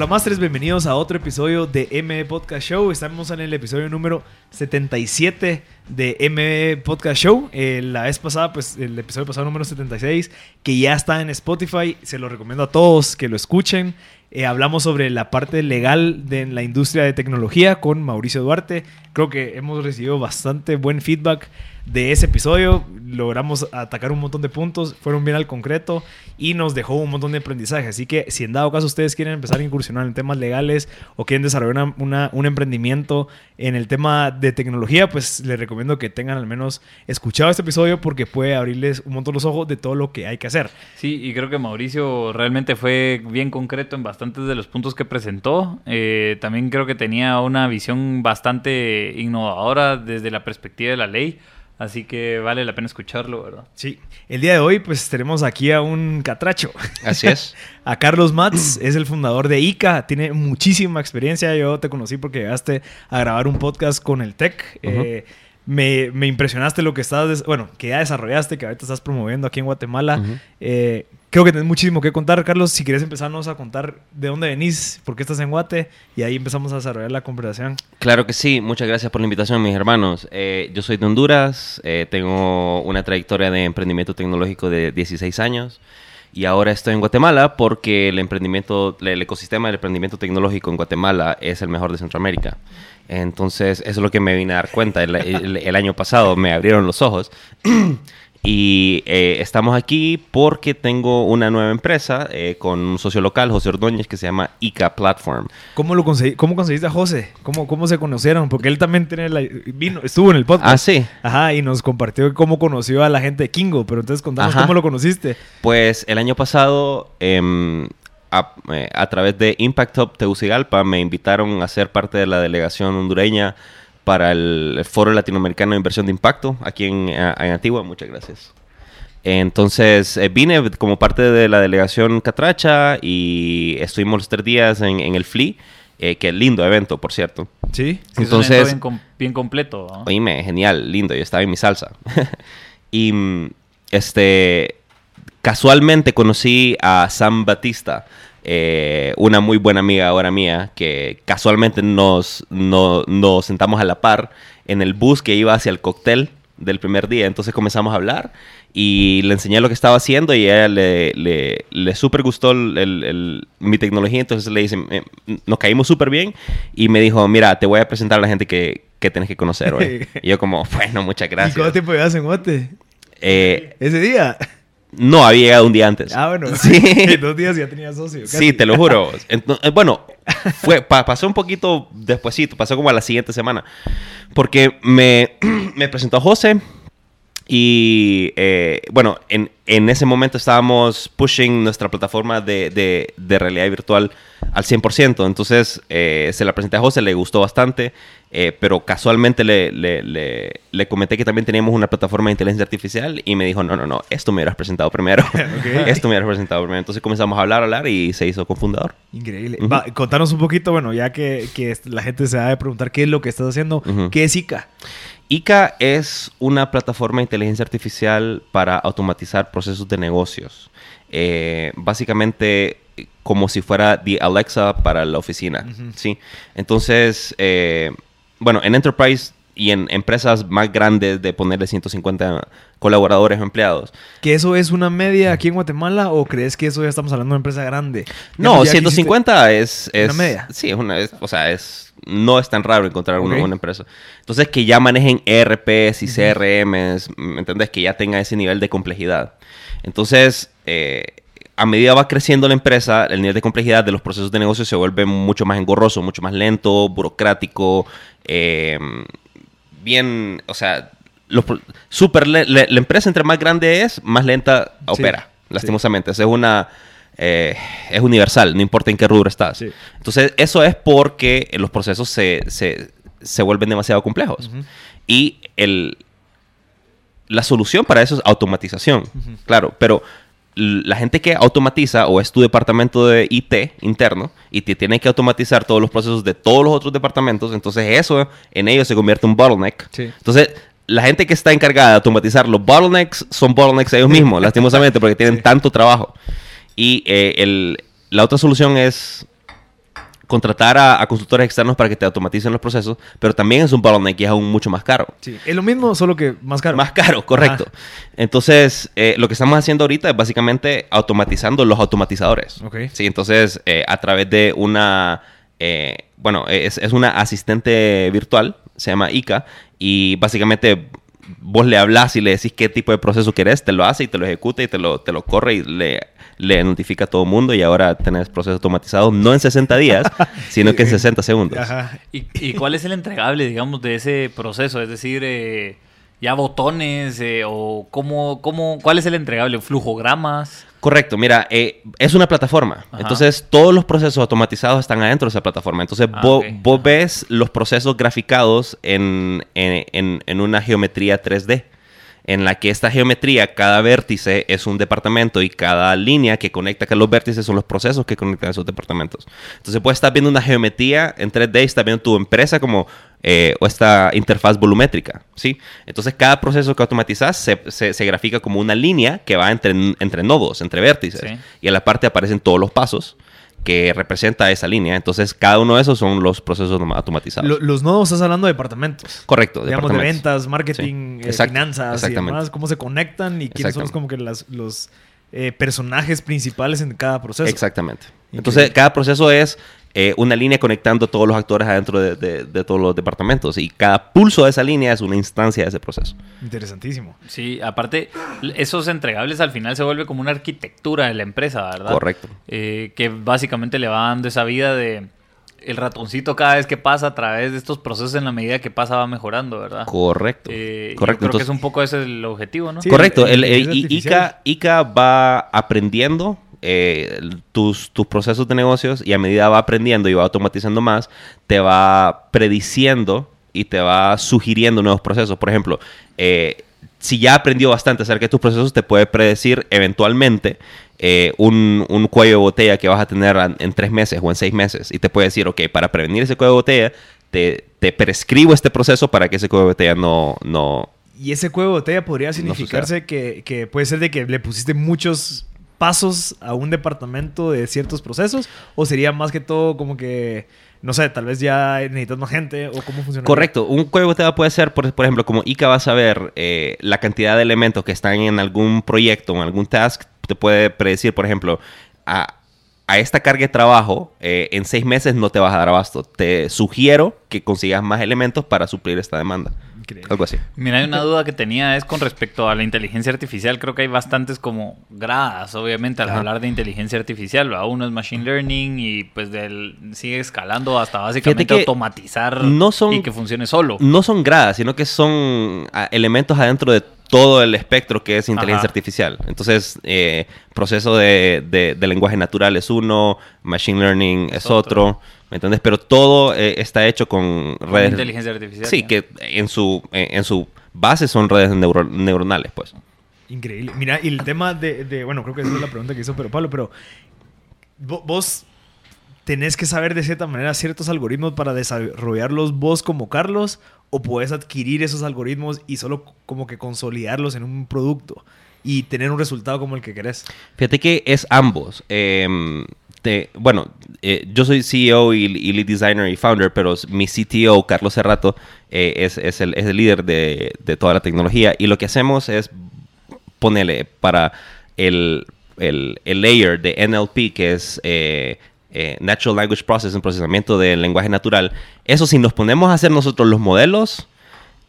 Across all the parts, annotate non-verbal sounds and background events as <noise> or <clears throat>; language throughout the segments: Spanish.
Hola Masters, bienvenidos a otro episodio de M Podcast Show. Estamos en el episodio número 77 de M Podcast Show. Eh, la vez pasada, pues el episodio pasado número 76, que ya está en Spotify. Se lo recomiendo a todos que lo escuchen. Eh, hablamos sobre la parte legal de la industria de tecnología con Mauricio Duarte. Creo que hemos recibido bastante buen feedback de ese episodio. Logramos atacar un montón de puntos, fueron bien al concreto y nos dejó un montón de aprendizaje. Así que si en dado caso ustedes quieren empezar a incursionar en temas legales o quieren desarrollar una, un emprendimiento en el tema de tecnología, pues les recomiendo que tengan al menos escuchado este episodio porque puede abrirles un montón los ojos de todo lo que hay que hacer. Sí, y creo que Mauricio realmente fue bien concreto en bastantes de los puntos que presentó. Eh, también creo que tenía una visión bastante innovadora desde la perspectiva de la ley. Así que vale la pena escucharlo, ¿verdad? Sí. El día de hoy, pues tenemos aquí a un catracho. Así es. <laughs> a Carlos Mats, <clears throat> es el fundador de ICA. Tiene muchísima experiencia. Yo te conocí porque llegaste a grabar un podcast con el Tech. Eh, me, me, impresionaste lo que estás, bueno, que ya desarrollaste, que ahorita estás promoviendo aquí en Guatemala. eh, creo que tenés muchísimo que contar, Carlos. Si quieres empezarnos a contar de dónde venís, por qué estás en Guate, y ahí empezamos a desarrollar la conversación. Claro que sí. Muchas gracias por la invitación, mis hermanos. Eh, yo soy de Honduras, eh, tengo una trayectoria de emprendimiento tecnológico de 16 años. Y ahora estoy en Guatemala porque el emprendimiento, el ecosistema del emprendimiento tecnológico en Guatemala es el mejor de Centroamérica. Entonces, eso es lo que me vine a dar cuenta el, el, el año pasado. Me abrieron los ojos. <clears throat> Y eh, estamos aquí porque tengo una nueva empresa eh, con un socio local, José Ordóñez, que se llama ICA Platform. ¿Cómo, lo conseguí, cómo conseguiste a José? ¿Cómo, ¿Cómo se conocieron? Porque él también tiene la, vino, estuvo en el podcast. Ah, sí. Ajá, y nos compartió cómo conoció a la gente de Kingo. Pero entonces contanos Ajá. cómo lo conociste. Pues el año pasado, eh, a, a, través de Impact Hub Tegucigalpa, me invitaron a ser parte de la delegación hondureña para el Foro Latinoamericano de Inversión de Impacto aquí en, en Antigua. Muchas gracias. Entonces eh, vine como parte de la delegación Catracha y estuvimos los tres días en, en el FLI. Eh, qué lindo evento, por cierto. Sí. sí Entonces, bien, com bien, completo. ¿no? Oíme, genial, lindo. Yo estaba en mi salsa. <laughs> y este, casualmente conocí a Sam Batista, eh, una muy buena amiga ahora mía, que casualmente nos, no, nos sentamos a la par en el bus que iba hacia el cóctel del primer día. Entonces comenzamos a hablar y le enseñé lo que estaba haciendo y a ella le, le, le súper gustó el, el, el, mi tecnología. Entonces le dice, eh, nos caímos súper bien y me dijo, mira, te voy a presentar a la gente que, que tenés que conocer hoy. <laughs> y yo como, bueno, muchas gracias. ¿Y cuánto tiempo llevas en Guate? Eh, ¿Ese día? No, había llegado un día antes. Ah, bueno. Sí. <laughs> En dos días ya tenía socio. Casi. Sí, te lo juro. <laughs> Entonces, bueno, fue, pa, pasó un poquito despuesito, pasó como a la siguiente semana. Porque me, <clears throat> me presentó a José y, eh, bueno, en, en, ese momento estábamos pushing nuestra plataforma de, de, de realidad virtual al 100%. Entonces, eh, se la presenté a José, le gustó bastante. Eh, pero casualmente le, le, le, le, comenté que también teníamos una plataforma de inteligencia artificial y me dijo, no, no, no, esto me hubieras presentado primero. <laughs> <laughs> okay. Esto me hubieras presentado primero. Entonces comenzamos a hablar, a hablar y se hizo cofundador. Increíble. Uh -huh. Va, contanos un poquito, bueno, ya que, que, la gente se va a preguntar qué es lo que estás haciendo, uh -huh. ¿qué es ICA? ICA es una plataforma de inteligencia artificial para automatizar procesos de negocios. Eh, básicamente como si fuera the Alexa para la oficina, uh -huh. ¿sí? Entonces, eh, bueno, en Enterprise y en empresas más grandes de ponerle 150 colaboradores o empleados. ¿Que eso es una media aquí en Guatemala o crees que eso ya estamos hablando de una empresa grande? No, 150 es, es... ¿Una media? Sí, es una... Es, o sea, es... No es tan raro encontrar okay. una, una, empresa. Entonces, que ya manejen ERPs y CRMs, ¿me entendés? Que ya tenga ese nivel de complejidad. Entonces, eh, a medida va creciendo la empresa, el nivel de complejidad de los procesos de negocio se vuelve mucho más engorroso, mucho más lento, burocrático, eh, bien, o sea, los, super, la, la, empresa entre más grande es, más lenta sí, opera, lastimosamente. Sí. Es una... Eh, es universal, no importa en qué rubro estás. Sí. Entonces, eso es porque los procesos se, se, se vuelven demasiado complejos. Uh -huh. Y el, la solución para eso es automatización, uh -huh. claro, pero la gente que automatiza o es tu departamento de IT interno y te tiene que automatizar todos los procesos de todos los otros departamentos, entonces eso en ellos se convierte en un bottleneck. Sí. Entonces, la gente que está encargada de automatizar los bottlenecks son bottlenecks ellos mismos, <laughs> lastimosamente, porque tienen sí. tanto trabajo. Y eh, el, la otra solución es contratar a, consultores externos para que te automaticen los procesos, pero también es un bottleneck y es aún mucho más caro. Sí, es lo mismo, solo que más caro. Más caro, correcto. Entonces, eh, lo que estamos haciendo ahorita es básicamente automatizando los automatizadores. Ok. Sí, entonces, eh, a través de una, eh, bueno, es, es una asistente virtual, se llama ICA, y básicamente vos le hablas y le decís qué tipo de proceso querés, te lo hace y te lo ejecuta y te lo, te lo corre y le, le notifica a todo el mundo y ahora tenés proceso automatizado no en 60 días, <laughs> sino que en 60 segundos. ¿Y, ¿Y, cuál es el entregable, digamos, de ese proceso? Es decir, eh, ya botones eh, o cómo, cómo, cuál es el entregable, flujogramas. Correcto, mira, eh, es una plataforma. Entonces, todos los procesos automatizados están adentro de esa plataforma. Entonces, ah, vos, ves los procesos graficados en, en, en, una geometría 3D en la que esta geometría, cada vértice es un departamento y cada línea que conecta con los vértices son los procesos que conectan esos departamentos. Entonces puedes estar viendo una geometría en 3D y estás viendo tu empresa como eh, o esta interfaz volumétrica, ¿sí? Entonces cada proceso que automatizas se, se, grafica como una línea que va entre, entre nodos, entre vértices. Y en la parte aparecen todos los pasos que representa esa línea. Entonces, cada uno de esos son los procesos automatizados. los nodos estás hablando de departamentos. Correcto. Digamos, de ventas, marketing, eh, finanzas y demás. Cómo se conectan y quiénes son como que las, los eh, personajes principales en cada proceso. Exactamente. Entonces, cada proceso es eh, una línea conectando todos los actores adentro de, todos los departamentos. Y cada pulso de esa línea es una instancia de ese proceso. Interesantísimo. Sí, aparte, esos entregables al final se vuelve como una arquitectura de la empresa, ¿verdad? Correcto. Eh, que básicamente le va dando esa vida de el ratoncito cada vez que pasa a través de estos procesos en la medida que pasa va mejorando, ¿verdad? Correcto. Eh, Correcto. creo que es un poco ese el objetivo, ¿no? Correcto. El, ICA, ICA va aprendiendo eh, tus, tus procesos de negocios y a medida va aprendiendo y va automatizando más, te va prediciendo y te va sugiriendo nuevos procesos. Por ejemplo, eh, si ya aprendió bastante acerca de tus procesos, te puede predecir eventualmente eh, un, un, cuello de botella que vas a tener en tres meses o en seis meses. Y te puede decir, ok, para prevenir ese cuello de botella, te, te prescribo este proceso para que ese cuello de botella no... no y ese cuello de botella podría significarse que, que, puede ser de que le pusiste muchos pasos a un departamento de ciertos procesos? ¿O sería más que todo como que, no sé, tal vez ya necesitas más gente o cómo funciona? Correcto. Un código te puede ser, por, por, ejemplo, como ICA va a saber eh, la cantidad de elementos que están en algún proyecto o en algún task, te puede predecir, por ejemplo, a, a esta carga de trabajo, eh, en seis meses no te vas a dar abasto. Te sugiero que consigas más elementos para suplir esta demanda. Algo así. Mira, hay una duda que tenía es con respecto a la inteligencia artificial. Creo que hay bastantes como gradas, obviamente, al hablar de inteligencia artificial. Uno es machine learning y pues del, sigue escalando hasta básicamente automatizar y que funcione solo. No son gradas, sino que son ah, elementos adentro de todo el espectro que es inteligencia artificial. Entonces, eh, proceso de, lenguaje natural es uno, machine learning es, otro. ¿Me entiendes? Pero todo eh, está hecho con redes. inteligencia artificial. Sí, que en su, eh, en su base son redes neuronales, pues. Increíble. Mira, y el tema de, Bueno, creo que esa es la pregunta que hizo pero Pablo, pero. Vos tenés que saber de cierta manera ciertos algoritmos para desarrollarlos vos como Carlos, o puedes adquirir esos algoritmos y solo como que consolidarlos en un producto y tener un resultado como el que querés. Fíjate que es ambos. Eh, bueno, eh, yo soy CEO y, lead designer y founder, pero mi CTO, Carlos Cerrato, eh, es, el, líder de, toda la tecnología. Y lo que hacemos es ponerle para el, layer de NLP, que es eh, Natural Language Processing, procesamiento del lenguaje natural. Eso, si nos ponemos a hacer nosotros los modelos,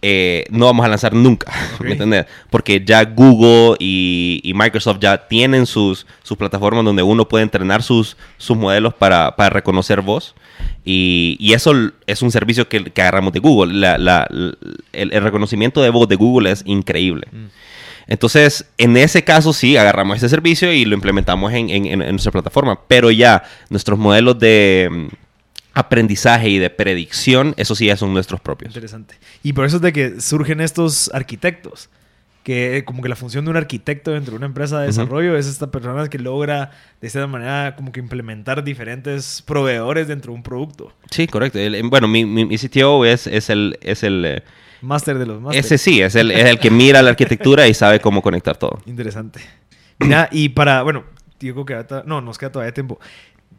eh, no vamos a lanzar nunca, <laughs> ¿me entiendes? Porque ya Google y, Microsoft ya tienen sus, sus plataformas donde uno puede entrenar sus, sus modelos para, reconocer voz. Y, eso es un servicio que, agarramos de Google. el, reconocimiento de voz de Google es increíble. Mm. Entonces, en ese caso sí, agarramos ese servicio y lo implementamos en nuestra plataforma. Pero ya nuestros modelos de aprendizaje y de predicción, eso sí ya son nuestros propios. Interesante. Y por eso es de que surgen estos arquitectos, que como que la función de un arquitecto dentro de una empresa de desarrollo es esta persona que logra de esta manera como que implementar diferentes proveedores dentro de un producto. Sí, correcto. bueno, mi, mi, CTO es, es el... Es el eh, Máster de los másteres. Ese sí, es el, es el que mira la arquitectura y sabe cómo conectar todo. Interesante. Mira, y para, bueno, digo que no, nos queda todavía tiempo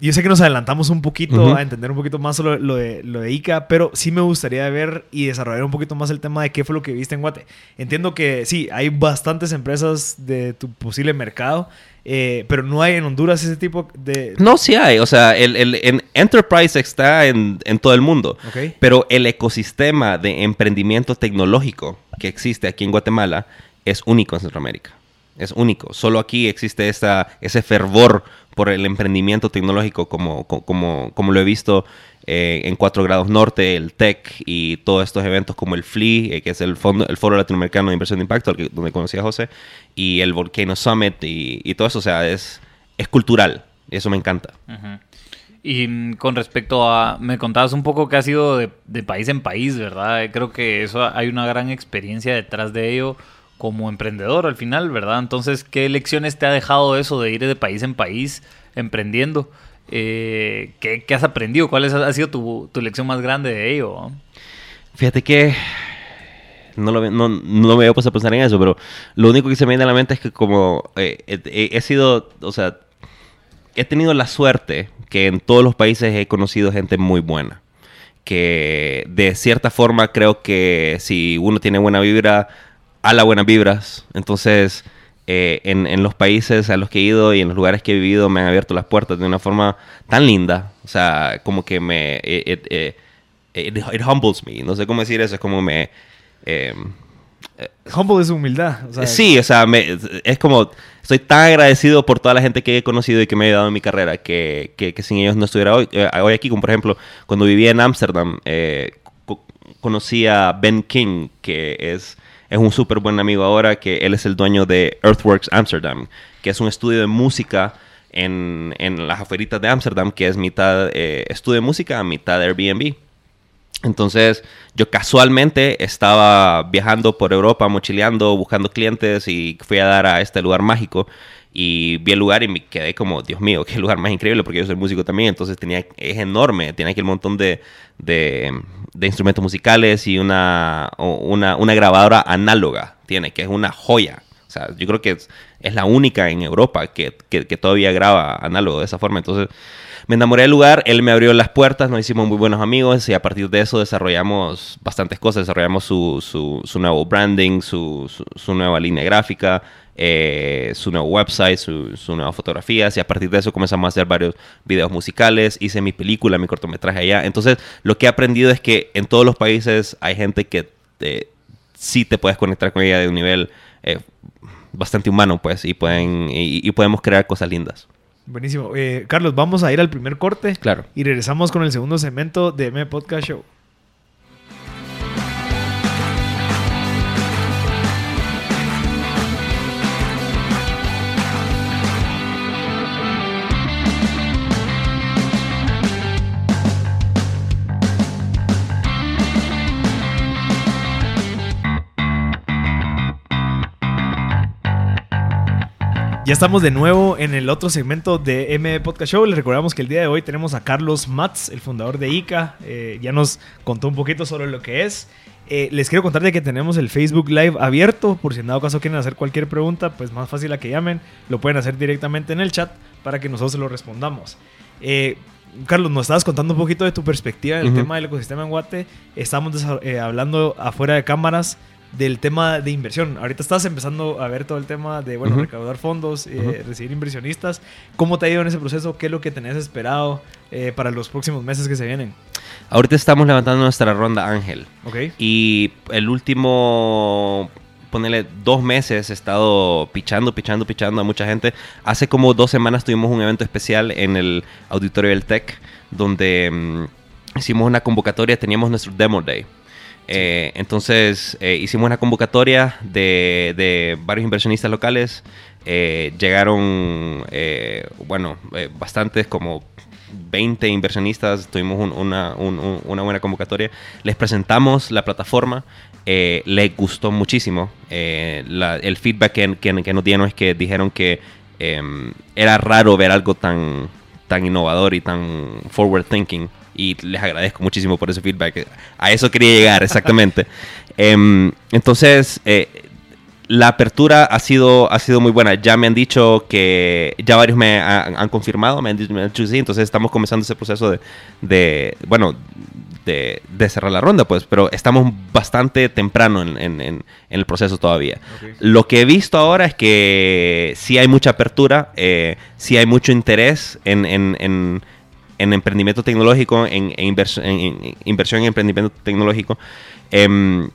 yo sé que nos adelantamos un poquito a entender un poquito más lo, lo, de, lo de ICA, pero sí me gustaría ver y desarrollar un poquito más el tema de qué fue lo que viste en Guate. Entiendo que sí, hay bastantes empresas de tu posible mercado, eh, pero no hay en Honduras ese tipo de... No, sí hay. O sea, el, el Enterprise está en, en, todo el mundo. Pero el ecosistema de emprendimiento tecnológico que existe aquí en Guatemala es único en Centroamérica. Es único. Solo aquí existe esta, ese fervor por el emprendimiento tecnológico como, como, como lo he visto eh, en 4 grados norte, el TEC y todos estos eventos como el FLI, eh, que es el, fondo, el Foro Latinoamericano de Inversión de Impacto, donde conocí a José, y el Volcano Summit y, todo eso, o sea, es, es cultural, y eso me encanta. Y mm, con respecto a, me contabas un poco que ha sido de, de país en país, ¿verdad? Creo que eso hay una gran experiencia detrás de ello como emprendedor al final, ¿verdad? Entonces, ¿qué lecciones te ha dejado eso de ir de país en país emprendiendo? Eh, ¿qué, has aprendido? ¿Cuál ha sido tu, lección más grande de ello? Fíjate que no, lo, no, no me había a pensar en eso, pero lo único que se me viene a la mente es que como eh, he sido, o sea, he tenido la suerte que en todos los países he conocido gente muy buena. Que de cierta forma creo que si uno tiene buena vibra, a las buenas vibras. Entonces, eh, en, los países a los que he ido y en los lugares que he vivido me han abierto las puertas de una forma tan linda. O sea, como que me... It, humbles me. No sé cómo decir eso. Es como me... Em, Humble es humildad. sí, o sea, es como... Estoy tan agradecido por toda la gente que he conocido y que me ha ayudado en mi carrera que, que, sin ellos no estuviera hoy, eh, hoy aquí. Como por ejemplo, cuando vivía en Ámsterdam, eh, conocí a Ben King, que es es un súper buen amigo ahora, que él es el dueño de Earthworks Amsterdam, que es un estudio de música en, las afueritas de Amsterdam, que es mitad eh, estudio de música, mitad Airbnb. Entonces, yo casualmente estaba viajando por Europa, mochileando, buscando clientes y fui a dar a este lugar mágico y vi el lugar y me quedé como, Dios mío, qué lugar más increíble porque yo soy músico también, entonces tenía, es enorme, tiene aquí un montón de, de, instrumentos musicales y una, una, una, grabadora análoga, tiene, que es una joya. O sea, yo creo que es, la única en Europa que, que, que, todavía graba análogo de esa forma. Entonces, me enamoré del lugar, él me abrió las puertas, nos hicimos muy buenos amigos y a partir de eso desarrollamos bastantes cosas. Desarrollamos su, su, su nuevo branding, su, su, nueva línea gráfica, eh, su nuevo website, su, su nueva fotografías y a partir de eso comenzamos a hacer varios videos musicales, hice mi película, mi cortometraje allá. Entonces, lo que he aprendido es que en todos los países hay gente que te, sí te puedes conectar con ella de un nivel eh, bastante humano, pues, y, pueden, y podemos crear cosas lindas. Buenísimo. Eh, Carlos, vamos a ir al primer corte. Claro. Y regresamos con el segundo segmento de M Podcast Show. Ya estamos de nuevo en el otro segmento de M Podcast Show. Les recordamos que el día de hoy tenemos a Carlos Matz, el fundador de ICA. Eh, ya nos contó un poquito sobre lo que es. Eh, les quiero contar de que tenemos el Facebook Live abierto. Por si en dado caso quieren hacer cualquier pregunta, pues más fácil a que llamen. Lo pueden hacer directamente en el chat para que nosotros se lo respondamos. Eh, Carlos, nos estabas contando un poquito de tu perspectiva en el tema del ecosistema en Guate. Estamos hablando afuera de cámaras del tema de inversión. Ahorita estás empezando a ver todo el tema de, bueno, recaudar fondos, eh, recibir inversionistas. ¿Cómo te ha ido en ese proceso? ¿Qué es lo que tenés esperado eh, para los próximos meses que se vienen? Ahorita estamos levantando nuestra ronda Ángel. Ok. Y el último, ponele dos meses, he estado pichando, pichando, pichando a mucha gente. Hace como dos semanas tuvimos un evento especial en el auditorio del TEC, donde mm, hicimos una convocatoria, teníamos nuestro Demo Day. Eh, entonces eh, hicimos una convocatoria de, varios inversionistas locales. Eh, llegaron, bueno, bastantes, como 20 inversionistas. Tuvimos una, buena convocatoria. Les presentamos la plataforma. les gustó muchísimo. el feedback que, nos dieron es que dijeron que em, era raro ver algo tan, tan innovador y tan forward thinking y les agradezco muchísimo por ese feedback. A eso quería llegar, <laughs> exactamente. Em, entonces, eh, la apertura ha sido, ha sido muy buena. Ya me han dicho que, ya varios me han, confirmado, me han, dicho, que sí, entonces estamos comenzando ese proceso de, de bueno, de, cerrar la ronda, pues, pero estamos bastante temprano en, el proceso todavía. Lo que he visto ahora es que sí hay mucha apertura, eh, sí hay mucho interés en, emprendimiento tecnológico, en, inversión en emprendimiento tecnológico. Em,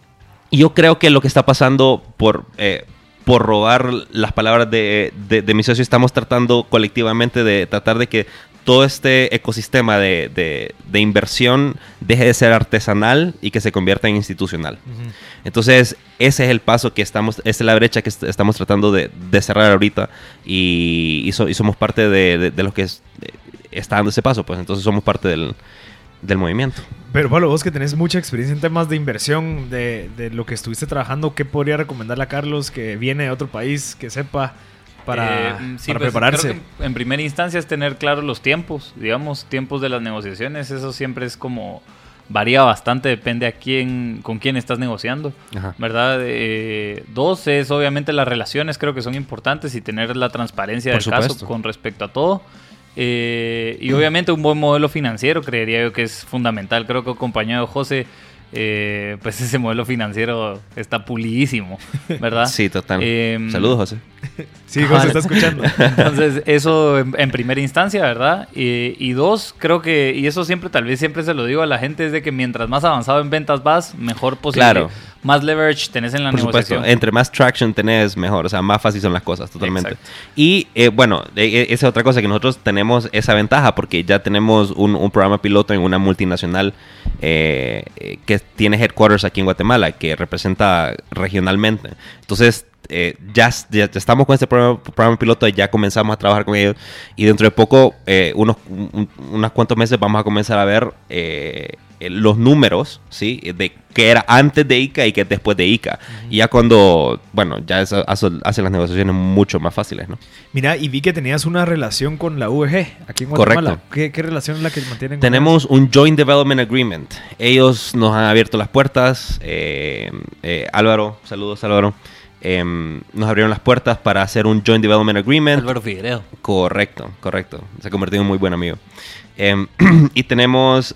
yo creo que lo que está pasando por... Eh, por robar las palabras de, de, de mi socio, estamos tratando colectivamente de tratar de que todo este ecosistema de, inversión deje de ser artesanal y que se convierta en institucional. Entonces, ese es el paso que estamos, esa es la brecha que estamos tratando de, cerrar ahorita y, somos parte de, de, lo que está dando ese paso, pues entonces somos parte del, movimiento. Pero Pablo, vos que tenés mucha experiencia en temas de inversión, de, lo que estuviste trabajando, ¿qué podría recomendarle a Carlos que viene de otro país, que sepa para, eh, mm, pues, prepararse. en primera instancia es tener claros los tiempos, digamos, tiempos de las negociaciones. Eso siempre es como varía bastante, depende a quién, con quién estás negociando, ¿verdad? Eh, dos es obviamente las relaciones, creo que son importantes y tener la transparencia del caso con respecto a todo. Eh, y obviamente un buen modelo financiero, creería yo que es fundamental. Creo que acompañado de José eh, <laughs> pues ese modelo financiero está pulidísimo, ¿verdad? <laughs> Sí, total. Em, Saludos, José. <laughs> sí, José está escuchando. Entonces, eso en, primera instancia, ¿verdad? y dos, creo que, y eso siempre, tal vez siempre se lo digo a la gente, es de que mientras más avanzado en ventas vas, mejor posible. Claro más leverage tenés en la Por negociación. Supuesto, entre más traction tenés, mejor. O sea, más fácil son las cosas, totalmente. Y eh, bueno, e, e, esa es otra cosa que nosotros tenemos esa ventaja porque ya tenemos un, programa piloto en una multinacional eh, que tiene headquarters aquí en Guatemala, que representa regionalmente. Entonces, eh, ya, ya, estamos con este programa, piloto, ya comenzamos a trabajar con ellos y dentro de poco, unos, unos cuantos meses, vamos a comenzar a ver eh, los números, ¿sí? De que era antes de ICA y que después de ICA. Y ya cuando, bueno, ya eso hace, las negociaciones mucho más fáciles, ¿no? Mira, y vi que tenías una relación con la VG aquí en Guatemala. Correcto. ¿Qué, relación es la que mantienen? Tenemos un Joint Development Agreement. Ellos nos han abierto las puertas. Eh, eh, Álvaro, saludos Álvaro. Em, nos abrieron las puertas para hacer un Joint Development Agreement. Álvaro Figueredo. Correcto, correcto. Se ha convertido en un muy buen amigo. Em, <clears throat> y tenemos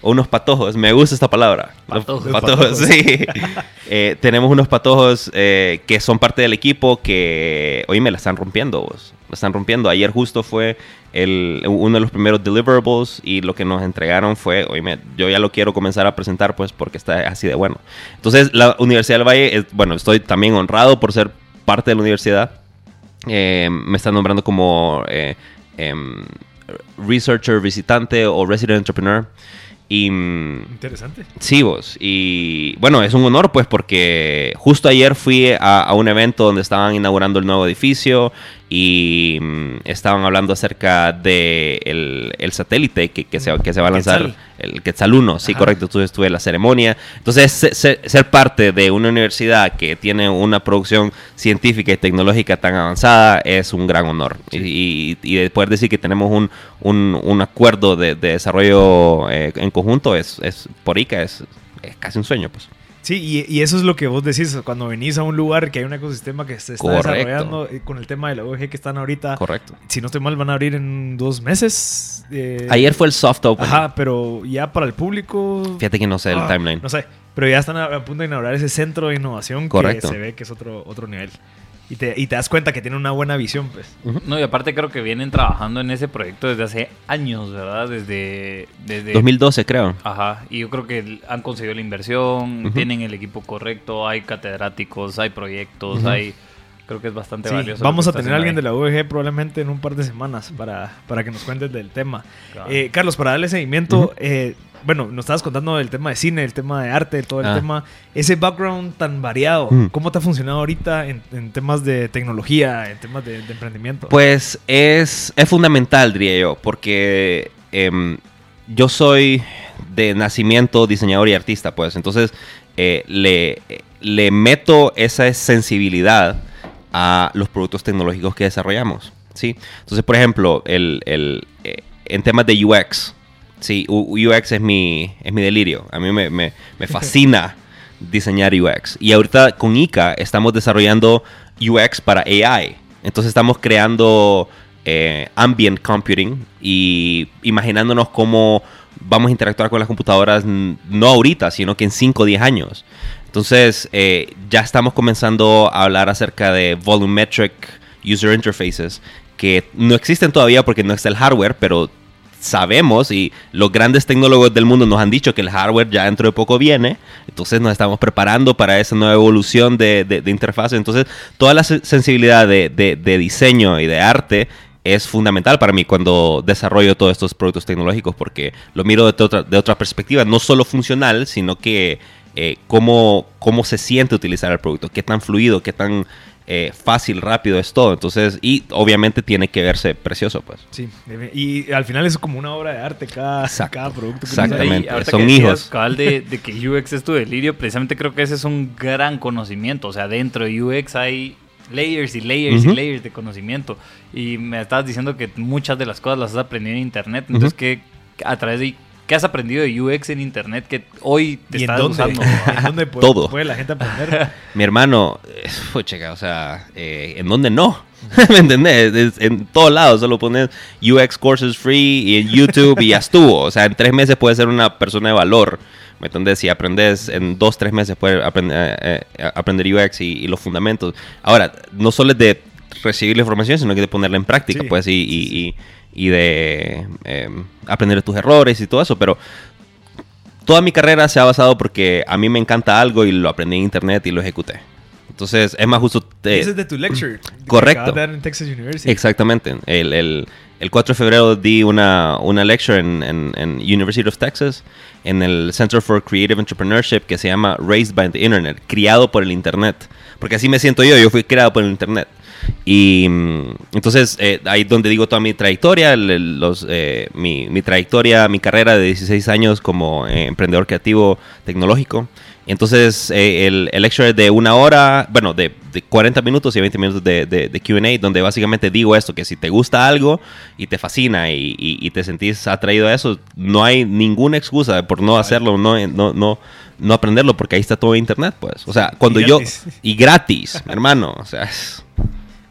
o unos patojos, me gusta esta palabra. Patojos. patojos, sí. <laughs> Eh, tenemos unos patojos eh, que son parte del equipo que, hoy me la están rompiendo, vos. La están rompiendo. Ayer justo fue el, uno de los primeros deliverables y lo que nos entregaron fue, oíme, yo ya lo quiero comenzar a presentar pues porque está así de bueno. Entonces, la Universidad del Valle, bueno, estoy también honrado por ser parte de la universidad. Eh, me están nombrando como em, researcher visitante o resident entrepreneur. Y, Interesante. Sí, vos. Y bueno, es un honor, pues, porque justo ayer fui a, un evento donde estaban inaugurando el nuevo edificio y mm, estaban hablando acerca de el, satélite que, que, se, que se va a lanzar, el Quetzal 1, sí, correcto, estuve, estuve en la ceremonia. Entonces, ser, parte de una universidad que tiene una producción científica y tecnológica tan avanzada es un gran honor. Y, y, poder decir que tenemos un, un, acuerdo de, desarrollo eh, en conjunto es, es por ICA, es, es casi un sueño, pues. Sí, y, eso es lo que vos decís cuando venís a un lugar que hay un ecosistema que se está desarrollando eh, con el tema de la OG que están ahorita. Correcto. Si no estoy mal, van a abrir en dos meses. Eh, Ayer fue el soft open. Ajá, pero ya para el público. Fíjate que no sé el ah, timeline. No sé, pero ya están a, punto de inaugurar ese centro de innovación que se ve que es otro, otro nivel. Y te, y te, das cuenta que tiene una buena visión, pues. No, y aparte creo que vienen trabajando en ese proyecto desde hace años, ¿verdad? Desde... desde 2012, creo. Ajá, y yo creo que han conseguido la inversión, tienen el equipo correcto, hay catedráticos, hay proyectos, hay... Creo que es bastante valioso. Vamos a tener a alguien de la UVG probablemente en un par de semanas para, para que nos cuentes del tema. Eh, Carlos, para darle seguimiento, bueno, nos estabas contando del tema de cine, el tema de arte, todo el ah. tema, ese background tan variado, mm. ¿cómo te ha funcionado ahorita en, temas de tecnología, en temas de, emprendimiento? Pues es, es, fundamental, diría yo, porque em, yo soy de nacimiento diseñador y artista, pues entonces eh, le, le meto esa sensibilidad a los productos tecnológicos que desarrollamos, ¿sí? Entonces, por ejemplo, el, el, eh, en temas de UX, Sí, UX es mi, es mi delirio. A mí me, <laughs> fascina diseñar UX. Y ahorita con ICA estamos desarrollando UX para AI. Entonces estamos creando eh, ambient computing y imaginándonos cómo vamos a interactuar con las computadoras no ahorita, sino que en 5 o 10 años. Entonces eh, ya estamos comenzando a hablar acerca de volumetric user interfaces que no existen todavía porque no está el hardware, pero sabemos y los grandes tecnólogos del mundo nos han dicho que el hardware ya dentro de poco viene, entonces nos estamos preparando para esa nueva evolución de, de, interfaz. Entonces, toda la sensibilidad de, de, diseño y de arte es fundamental para mí cuando desarrollo todos estos productos tecnológicos porque lo miro de otra, de otra perspectiva, no solo funcional, sino que eh, cómo, cómo se siente utilizar el producto, qué tan fluido, qué tan eh, fácil, rápido es todo. Entonces, y obviamente tiene que verse precioso, pues. Sí, y al final es como una obra de arte cada, cada producto. Que Exactamente, son hijos. Cabal de, de, que UX es tu delirio, precisamente creo que ese es un gran conocimiento. O sea, dentro de UX hay layers y layers y layers de conocimiento. Y me estabas diciendo que muchas de las cosas las has aprendido en internet. Entonces, que a través de ¿Qué has aprendido de UX en internet que hoy te estás usando? ¿En dónde puede, <laughs> Todo. puede la gente aprender? <laughs> Mi hermano, fue checa, o sea, eh, ¿en dónde no? <laughs> ¿Me entendés? en todos lados solo pones UX courses free y en YouTube y ya estuvo. O sea, en tres meses puedes ser una persona de valor. ¿Me entendés? Si aprendes en dos, tres meses puedes aprender, eh, eh, aprender UX y, los fundamentos. Ahora, no solo es de recibir la información, sino que de ponerla en práctica, pues, y, y y de em, aprender de tus errores y todo eso, pero toda mi carrera se ha basado porque a mí me encanta algo y lo aprendí en internet y lo ejecuté. Entonces es más justo... Ese es de tu lecture. Correcto. Que en Texas University. Exactamente. El, el, el, 4 de febrero di una, una lecture en, en, en, University of Texas en el Center for Creative Entrepreneurship que se llama Raised by the Internet, criado por el Internet. Porque así me siento yo, yo fui criado por el Internet. Y mm, entonces eh, ahí donde digo toda mi trayectoria, los, eh, mi, mi, trayectoria, mi carrera de 16 años como eh, emprendedor creativo tecnológico. Entonces el, el lecture de una hora, bueno, de, de 40 minutos y 20 minutos de, de, QA, donde básicamente digo esto, que si te gusta algo y te fascina y, y, te sentís atraído a eso, no hay ninguna excusa por no hacerlo, no, no, no, no aprenderlo, porque ahí está todo internet, pues. O sea, cuando yo... Y gratis, hermano. O sea, es,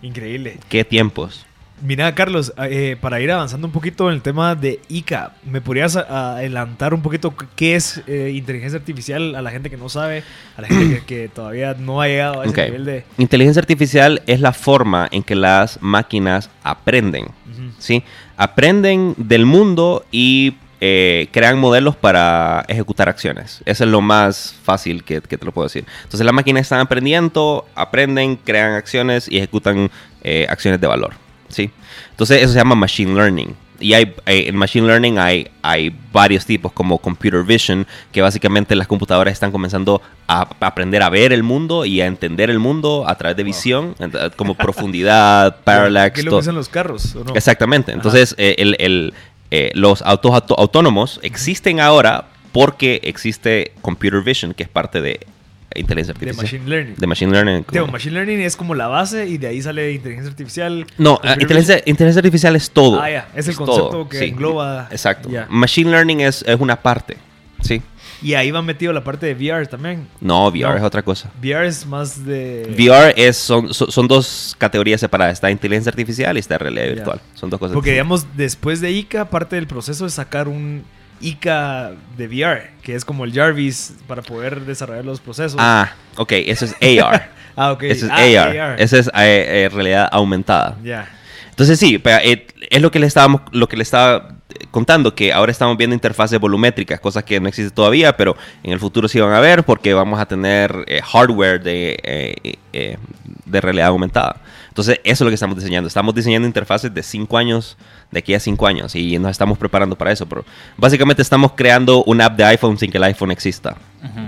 Increíble. Qué tiempos. Mira, Carlos, eh, para ir avanzando un poquito en el tema de ICA, ¿me podrías adelantar un poquito qué es eh, inteligencia artificial a la gente que no sabe, a la gente que, todavía no ha llegado a ese nivel de... Inteligencia artificial es la forma en que las máquinas aprenden, ¿sí? Aprenden del mundo y eh, crean modelos para ejecutar acciones. Eso es lo más fácil que, te lo puedo decir. Entonces las máquinas están aprendiendo, aprenden, crean acciones y ejecutan eh, acciones de valor. ¿sí? Entonces eso se llama machine learning. Y hay, en Machine Learning hay, hay varios tipos, como Computer Vision, que básicamente las computadoras están comenzando a aprender a ver el mundo y a entender el mundo a través de visión, como profundidad, parallax. <laughs> ¿Qué lo que los carros? Exactamente. Entonces, eh, el, eh, los autos autónomos existen ahora porque existe Computer Vision, que es parte de inteligencia artificial. De Machine Learning. De Machine Learning. Machine Learning es como la base y de ahí sale inteligencia artificial. No, ah, inteligencia, inteligencia, artificial es todo. Ah, ya. Es el concepto que engloba. Exacto. Machine Learning es, es una parte. Sí. Y ahí va metido la parte de VR también. No, VR es otra cosa. VR es más de... VR es, son, son, dos categorías separadas. Está inteligencia artificial y está realidad virtual. Son dos cosas Porque digamos, después de ICA, parte del proceso es sacar un ICA de VR, que es como el Jarvis para poder desarrollar los procesos. Ah, ok, eso es AR. <laughs> ah, ok. Eso es ah, AR. Eso es eh, eh, realidad aumentada. Ya. Entonces sí, eh, es lo que le estábamos, lo que le estaba contando que ahora estamos viendo interfaces volumétricas, cosas que no existen todavía, pero en el futuro sí van a ver porque vamos a tener eh, hardware de, eh, eh, de realidad aumentada. Entonces, eso es lo que estamos diseñando. Estamos diseñando interfaces de 5 años, de aquí a 5 años, y nos estamos preparando para eso. Pero básicamente estamos creando una app de iPhone sin que el iPhone exista.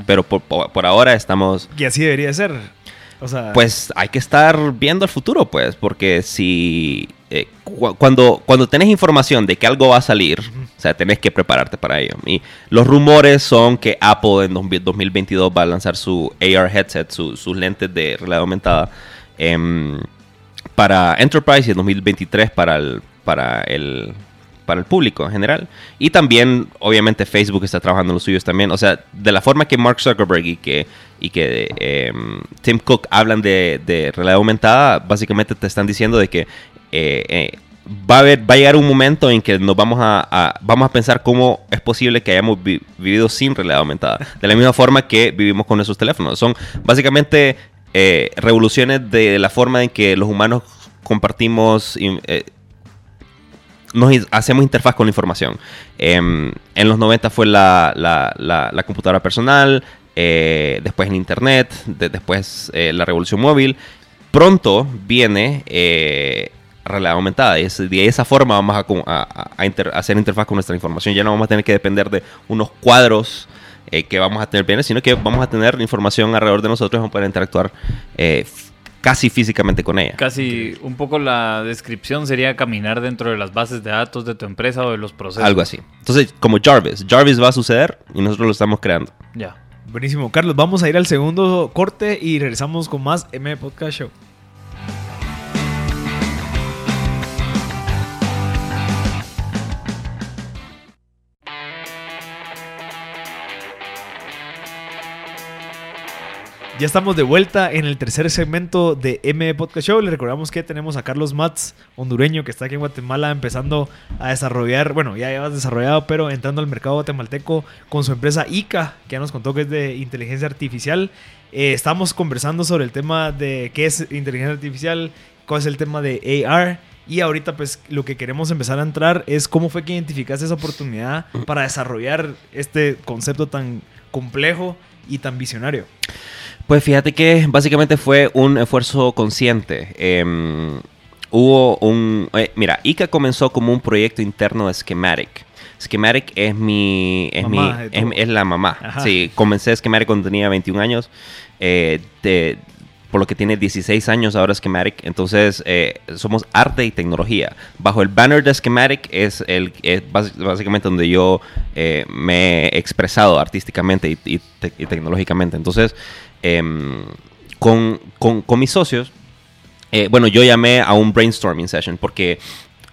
Pero por, por, ahora estamos... Y así debería ser. Pues hay que estar viendo el futuro, pues, porque si eh, cuando, cuando tenés información de que algo va a salir, o sea, tenés que prepararte para ello. Y los rumores son que Apple en 2022 va a lanzar su AR headset, sus lentes de realidad aumentada, em, para Enterprise y en 2023 para el, para el para el público en general. Y también, obviamente, Facebook está trabajando en los suyos también. O sea, de la forma que Mark Zuckerberg y que y que em, Tim Cook hablan de, de, realidad aumentada, básicamente te están diciendo de que eh, eh, va, a haber, va a llegar un momento en que nos vamos a, vamos a pensar cómo es posible que hayamos vivido sin realidad aumentada. De la misma forma que vivimos con nuestros teléfonos. Son básicamente eh, revoluciones de la forma en que los humanos compartimos, nos hacemos interfaz con la información. Em, en los 90 fue la, la, computadora personal, eh, después el Internet, después la revolución móvil. Pronto viene realidad aumentada. Y de esa forma vamos a, hacer interfaz con nuestra información. Ya no vamos a tener que depender de unos cuadros eh, que vamos a tener bien, sino que vamos a tener información alrededor de nosotros y vamos a poder interactuar eh, casi físicamente con ella. Casi un poco la descripción sería caminar dentro de las bases de datos de tu empresa o de los procesos. Algo así. Entonces, como Jarvis, Jarvis va a suceder y nosotros lo estamos creando. Ya. Buenísimo. Carlos, vamos a ir al segundo corte y regresamos con más M Podcast Show. Ya estamos de vuelta en el tercer segmento de M Podcast Show. Le recordamos que tenemos a Carlos Mats, hondureño, que está aquí en Guatemala empezando a desarrollar, bueno, ya llevas desarrollado, pero entrando al mercado guatemalteco con su empresa ICA, que ya nos contó que es de inteligencia artificial. Eh, estamos conversando sobre el tema de qué es inteligencia artificial, cuál es el tema de AR. Y ahorita pues lo que queremos empezar a entrar es cómo fue que identificaste esa oportunidad para desarrollar este concepto tan complejo y tan visionario. Pues fíjate que básicamente fue un esfuerzo consciente. Em, hubo un... Eh, mira, ICA comenzó como un proyecto interno de Schematic. Schematic es mi... Es, mi, es, la mamá. Sí, comencé Schematic cuando tenía 21 años. Eh, por lo que tiene 16 años ahora Schematic. Entonces, eh, somos arte y tecnología. Bajo el banner de Schematic es, el, es básicamente donde yo me he expresado artísticamente y, tecnológicamente. Entonces, Em, con, con, mis socios, eh, bueno, yo llamé a un brainstorming session porque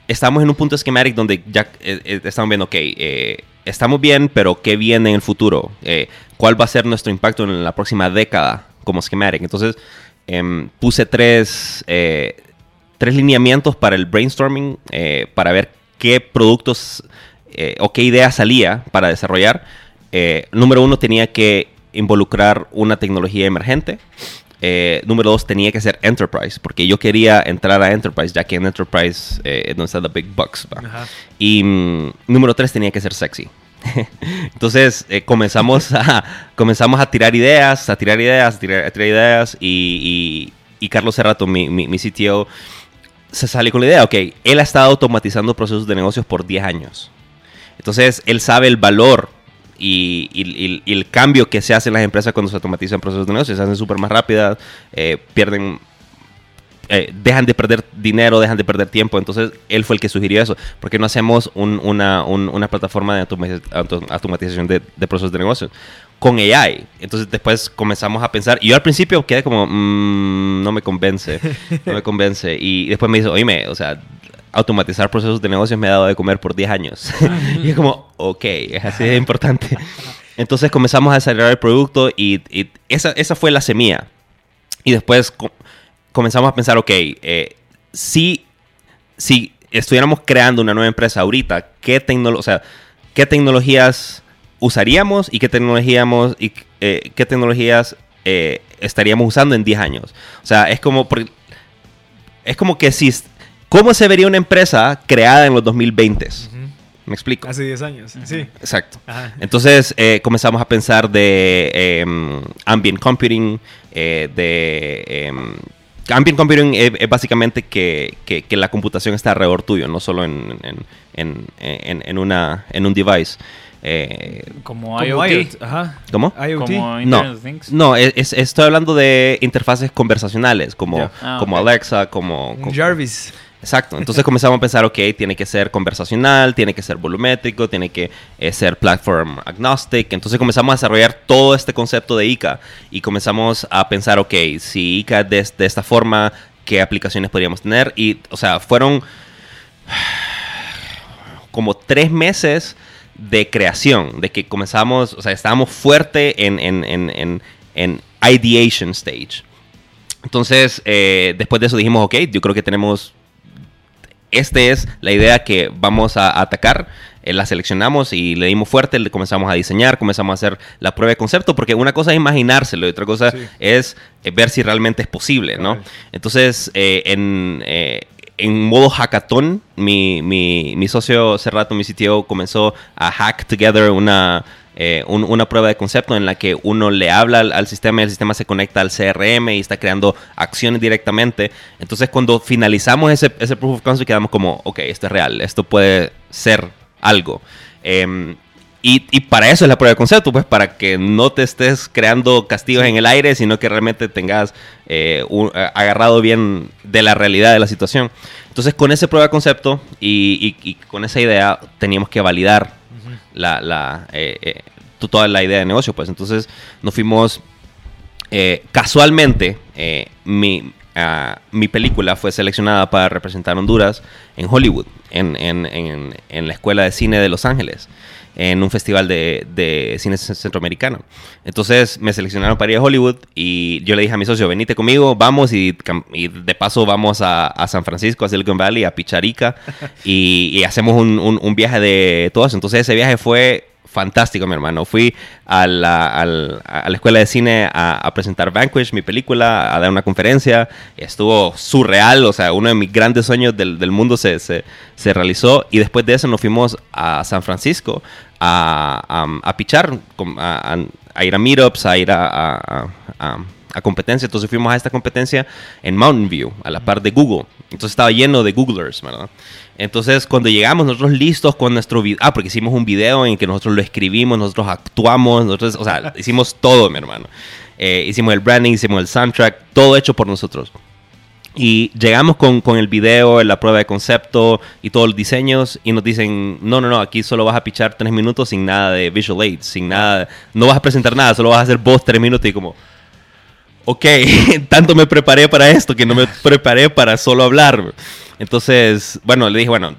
estamos en un punto schematic donde ya eh, eh, estamos viendo, ok, estamos bien, pero ¿qué viene en el futuro? ¿Cuál va a ser nuestro impacto en la próxima década como schematic? Entonces, em, puse tres, tres lineamientos para el brainstorming para ver qué productos o qué idea salía para desarrollar. número uno, tenía que involucrar una tecnología emergente. Eh, número dos, tenía que ser Enterprise, porque yo quería entrar a Enterprise, ya que en Enterprise eh, es donde están the big bucks. Y mm, número tres, tenía que ser sexy. <laughs> Entonces eh, comenzamos, a, comenzamos a tirar ideas, a tirar ideas, a tirar, ideas, y, y, Carlos Cerrato, mi, mi, mi CTO, se sale con la idea, ok, él ha estado automatizando procesos de negocios por 10 años. Entonces, él sabe el valor y, el cambio que se hace en las empresas cuando se automatizan procesos de negocio, se hacen súper más rápidas, eh, pierden, eh, dejan de perder dinero, dejan de perder tiempo. Entonces, él fue el que sugirió eso. porque no hacemos una, plataforma de automatización de, procesos de negocio? Con AI. Entonces, después comenzamos a pensar. Y yo al principio quedé como, mm, no me convence, no me <laughs> convence. Y después me dice, oíme, o sea, automatizar procesos de negocios me ha dado de comer por 10 años. <laughs> y es como, ok, es así de importante. Entonces comenzamos a desarrollar el producto y, esa, esa, fue la semilla. Y después comenzamos a pensar, ok, eh, si, si estuviéramos creando una nueva empresa ahorita, ¿qué, o sea, ¿qué tecnologías usaríamos y qué, tecnologíamos, y, eh, qué tecnologías eh, estaríamos usando en 10 años? O sea, es como, es como que si ¿Cómo se vería una empresa creada en los 2020? ¿Me explico? Hace 10 años, sí. Exacto. Entonces eh, comenzamos a pensar de em, ambient computing, eh, de... Ambient computing es, básicamente que, la computación está alrededor tuyo, no solo en, en, una, en un device. Eh, como, IoT. Ajá. ¿Cómo? IoT. no, no estoy hablando de interfaces conversacionales, como, ah, como Alexa, como, como Jarvis. Exacto. Entonces comenzamos a pensar, ok, tiene que ser conversacional, tiene que ser volumétrico, tiene que eh, ser platform agnostic. Entonces comenzamos a desarrollar todo este concepto de ICA y comenzamos a pensar, ok, si ICA de, esta forma, ¿qué aplicaciones podríamos tener? Y, o sea, fueron <sighs> como tres meses de creación, de que comenzamos, o sea, estábamos fuerte en ideation stage. Entonces, eh, después de eso dijimos, ok, yo creo que tenemos, esta es la idea que vamos a, atacar. Eh, la seleccionamos y le dimos fuerte, le comenzamos a diseñar, comenzamos a hacer la prueba de concepto, porque una cosa es imaginárselo y otra cosa es eh, ver si realmente es posible, ¿no? Entonces, en, en modo hackathon, mi, mi, mi socio Cerrato, mi sitio, comenzó a hack together una eh, una prueba de concepto en la que uno le habla al, sistema y el sistema se conecta al CRM y está creando acciones directamente. Entonces, cuando finalizamos ese, ese proof of concept, quedamos como, ok, esto es real, esto puede ser algo. Em, y, para eso es la prueba de concepto, pues para que no te estés creando castigos en el aire, sino que realmente tengas eh, agarrado bien de la realidad de la situación. Entonces, con esa prueba de concepto y, y con esa idea, teníamos que validar la, la eh, eh, toda la idea de negocio. Pues entonces nos fuimos eh, casualmente. mi, ah, mi película fue seleccionada para representar Honduras en Hollywood, en, en, en, en la Escuela de Cine de Los Ángeles en un festival de, de, cine centroamericano. Entonces me seleccionaron para ir a Hollywood y yo le dije a mi socio, venite conmigo, vamos y, de paso vamos a, San Francisco, a Silicon Valley, a Picharica <laughs> y, hacemos un, un, viaje de todos. Entonces ese viaje fue fantástico, mi hermano. Fui a la, a la escuela de cine a, presentar Vanquish, mi película, a dar una conferencia. Estuvo surreal, o sea, uno de mis grandes sueños del, del mundo se, se, se, realizó. Y después de eso nos fuimos a San Francisco a, a, pichar, a, ir a meetups, a ir a, a competencia. Entonces fuimos a esta competencia en Mountain View, a la par de Google. Entonces estaba lleno de Googlers, ¿verdad? Entonces, cuando llegamos nosotros listos con nuestro video, ah, porque hicimos un video en que nosotros lo escribimos, nosotros actuamos, nosotros, o sea, <laughs> hicimos todo, mi hermano. Eh, hicimos el branding, hicimos el soundtrack, todo hecho por nosotros. Y llegamos con, con, el video, la prueba de concepto y todos los diseños y nos dicen, no, no, no, aquí solo vas a pichar tres minutos sin nada de visual aids, sin nada, no vas a presentar nada, solo vas a hacer voz tres minutos y como, ok, <laughs> tanto me preparé para esto que no me preparé para solo hablar. Entonces, bueno, le dije, bueno,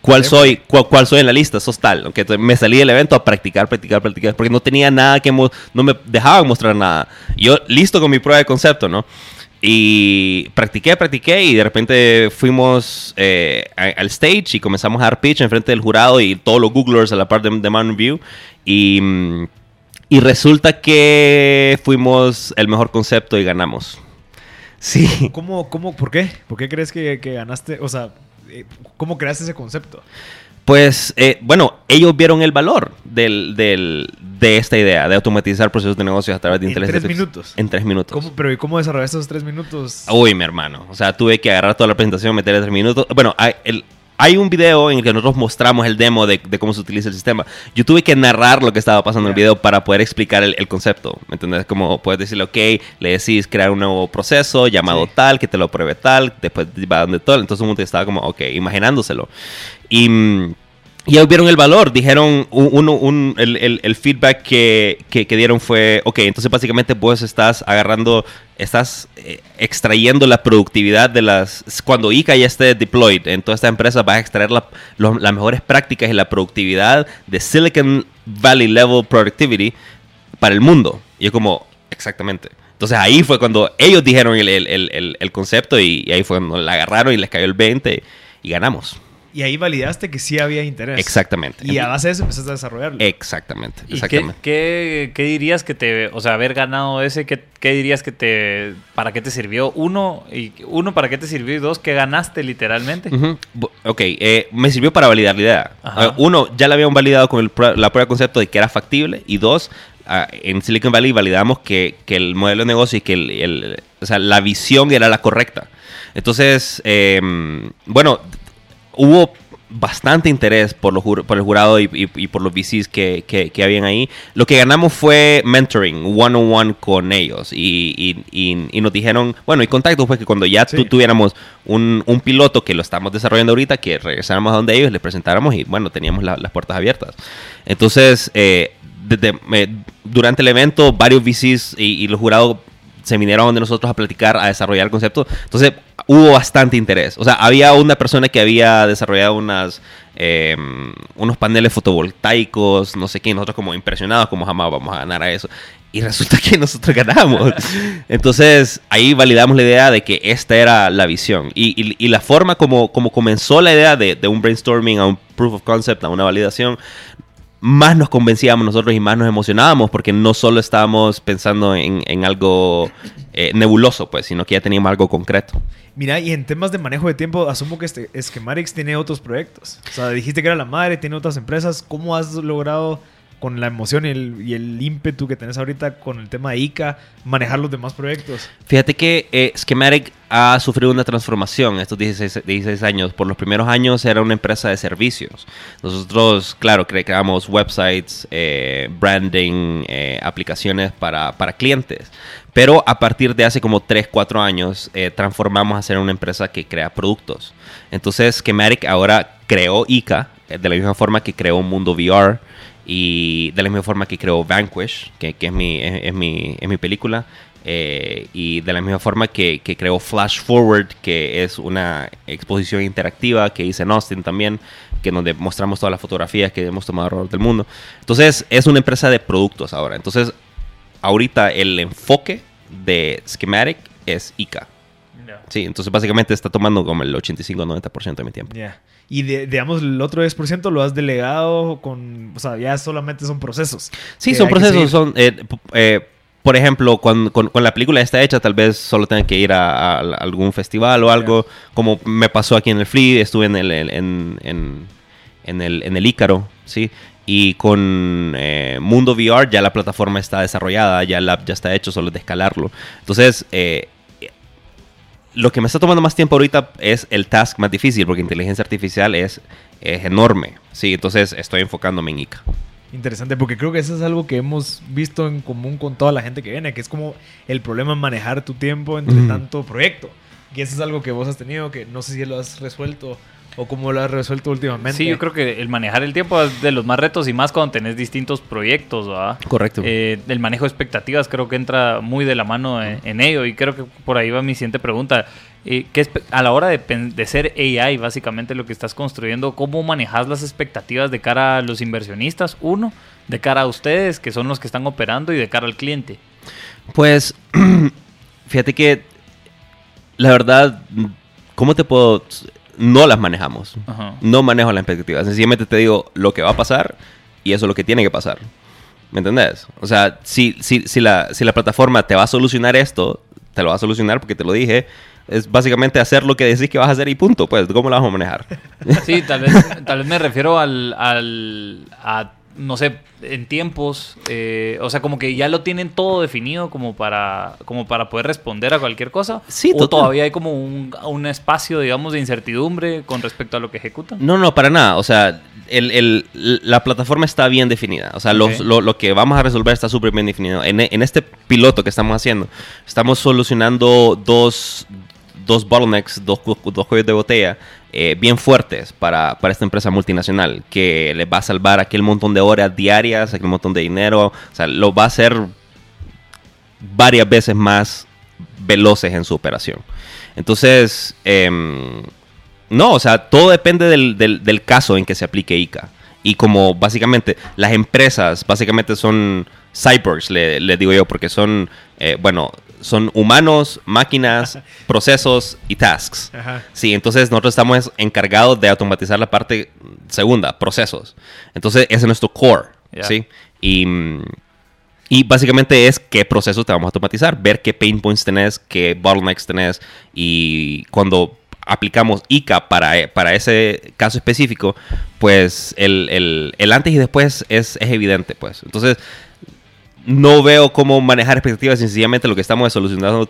¿cuál soy, cuál, soy en la lista? Sos tal. Okay, entonces me salí del evento a practicar, practicar, practicar, porque no tenía nada que, no me dejaban mostrar nada. Yo listo con mi prueba de concepto, ¿no? Y practiqué, practiqué y de repente fuimos eh, al stage y comenzamos a dar pitch en frente del jurado y todos los Googlers a la parte de, de Mountain View. Y, y resulta que fuimos el mejor concepto y ganamos. Sí. ¿Cómo, cómo, por qué? ¿Por qué crees que, ganaste? O sea, eh, ¿cómo creaste ese concepto? Pues, eh, bueno, ellos vieron el valor del, de esta idea de automatizar procesos de negocios a través de inteligencia En tres minutos. En tres minutos. ¿Cómo, pero ¿y cómo desarrollaste esos tres minutos? Uy, mi hermano. O sea, tuve que agarrar toda la presentación, meterle tres minutos. Bueno, el, hay un video en el que nosotros mostramos el demo de, cómo se utiliza el sistema. Yo tuve que narrar lo que estaba pasando en el video para poder explicar el, concepto. ¿Me entiendes? Como puedes decirle, ok, le decís crear un nuevo proceso llamado tal, que te lo pruebe tal, después va donde todo. Entonces un mundo estaba como, ok, imaginándoselo. Y mm, y ellos vieron el valor, dijeron, un, el, feedback que, dieron fue, ok, entonces básicamente vos estás agarrando, estás eh, extrayendo la productividad de las, cuando ICA ya esté deployed en toda esta empresa, vas a extraer las mejores prácticas y la productividad de Silicon Valley Level Productivity para el mundo. Y yo como, exactamente. Entonces ahí fue cuando ellos dijeron el, concepto y, y, ahí fue cuando la agarraron y les cayó el 20 y ganamos. Y ahí validaste que sí había interés. Exactamente. Y a base de eso empezaste a desarrollarlo. Exactamente. ¿Y qué, qué, dirías que te, o sea, haber ganado ese, qué, qué, dirías que te, para qué te sirvió? Uno, y uno, ¿para qué te sirvió? Y dos, ¿qué ganaste literalmente? Ok, eh, me sirvió para validar la idea. Eh, uno, ya la habían validado con el, la prueba de concepto de que era factible. Y dos, ah, en Silicon Valley validamos que, que, el modelo de negocio y que el, o sea, la visión era la correcta. Entonces, em, bueno, hubo bastante interés por, los, por el jurado y, por los VCs que, que, habían ahí. Lo que ganamos fue mentoring, one-on-one con ellos. Y, y, nos dijeron, bueno, y contacto fue que cuando ya tuviéramos un, un, piloto que lo estamos desarrollando ahorita, que regresáramos a donde ellos, les presentáramos y bueno, teníamos las puertas abiertas. Entonces, eh, desde, eh, durante el evento, varios VCs y, los jurados se vinieron donde nosotros a platicar, a desarrollar el concepto. Entonces, hubo bastante interés. O sea, había una persona que había desarrollado unas, em, unos paneles fotovoltaicos, no sé qué, nosotros como impresionados, como jamás vamos a ganar a eso. Y <laughs> resulta que nosotros ganamos. <laughs> Entonces ahí validamos la idea de que esta era la visión. Y, y, la forma como, como comenzó la idea de, de, un brainstorming a un proof of concept, a una validación, más nos convencíamos nosotros y más nos emocionábamos porque no solo estábamos pensando en, en algo eh, nebuloso, pues, sino que ya teníamos algo concreto. Mira, y en temas de manejo de tiempo, asumo que este, Schematics tiene otros proyectos. O sea, dijiste que era la madre, tiene otras empresas. ¿Cómo has logrado con la emoción y el, ímpetu que tenés ahorita con el tema de ICA, manejar los demás proyectos? Fíjate que eh, Schematic ha sufrido una transformación estos 16, 16, años. Por los primeros años era una empresa de servicios. Nosotros, claro, creamos websites, eh, branding, eh, aplicaciones para, para, clientes. Pero a partir de hace como 3, 4 años, transformamos a ser una empresa que crea productos. Entonces, Schematic ahora creó ICA, de la misma forma que creó un mundo VR y de la misma forma que creó Vanquish, que, que es, mi, es, mi, es mi película, eh, y de la misma forma que, que, creó Flash Forward, que es una exposición interactiva que hice en Austin también, que donde mostramos todas las fotografías que hemos tomado alrededor del mundo. Entonces, es una empresa de productos ahora. Entonces, ahorita el enfoque de Schematic es ICA. Sí, entonces básicamente está tomando como el 85-90% de mi tiempo. Ya. Y digamos, el otro 10% lo has delegado con, o sea, ya solamente son procesos. Sí, son procesos, son, eh, eh, por ejemplo, cuando, con, la película está hecha, tal vez solo tengan que ir a, algún festival o algo, como me pasó aquí en el Free, estuve en el, en, en, en el, en el Ícaro, ¿sí? Y con eh, Mundo VR ya la plataforma está desarrollada, ya el app ya está hecho, solo es de escalarlo. Entonces, eh, lo que me está tomando más tiempo ahorita es el task más difícil, porque inteligencia artificial es, es enorme. Sí, entonces estoy enfocándome en ICA. Interesante, porque creo que eso es algo que hemos visto en común con toda la gente que viene, que es como el problema manejar tu tiempo entre tanto proyecto. Y eso es algo que vos has tenido, que no sé si lo has resuelto ¿O cómo lo has resuelto últimamente? Sí, yo creo que el manejar el tiempo es de los más retos y más cuando tenés distintos proyectos, ¿verdad? Correcto. Eh, el manejo de expectativas creo que entra muy de la mano en, ello y creo que por ahí va mi siguiente pregunta. Eh, a la hora de, de, ser AI, básicamente lo que estás construyendo, ¿cómo manejas las expectativas de cara a los inversionistas? Uno, de cara a ustedes, que son los que están operando, y de cara al cliente. Pues, <clears throat> fíjate que, la verdad, ¿cómo te puedo no las manejamos. No manejo las expectativas. Sencillamente te digo lo que va a pasar y eso es lo que tiene que pasar. ¿Me entendés? O sea, si, si, si, la, si la plataforma te va a solucionar esto, te lo va a solucionar porque te lo dije. Es básicamente hacer lo que decís que vas a hacer y punto. Pues, ¿cómo la vamos a manejar? Sí, tal vez, tal vez me refiero al, al, a no sé, en tiempos, eh, o sea, como que ya lo tienen todo definido como para, como para poder responder a cualquier cosa. Sí, o todavía hay como un, un, espacio, digamos, de incertidumbre con respecto a lo que ejecutan. No, no, para nada. O sea, el, el, la plataforma está bien definida. O sea, lo, lo, que vamos a resolver está súper bien definido. En, en, este piloto que estamos haciendo, estamos solucionando dos, dos bottlenecks, dos, dos cuellos de botella eh, bien fuertes para, para, esta empresa multinacional, que les va a salvar aquel montón de horas diarias, aquel montón de dinero, o sea, lo va a hacer varias veces más veloces en su operación. Entonces, em, no, o sea, todo depende del, del, caso en que se aplique ICA. Y como básicamente las empresas, básicamente son cyborgs, le, digo yo, porque son, eh, bueno, son humanos, máquinas, procesos y tasks. Sí, entonces nosotros estamos encargados de automatizar la parte segunda, procesos. Entonces ese es nuestro core, ¿sí? Y, y, básicamente es qué procesos te vamos a automatizar, ver qué pain points tenés, qué bottlenecks tenés y cuando aplicamos ICA para, para ese caso específico, pues el, el, el antes y después es, es evidente, pues. Entonces no veo cómo manejar expectativas. Sencillamente lo que estamos es solucionando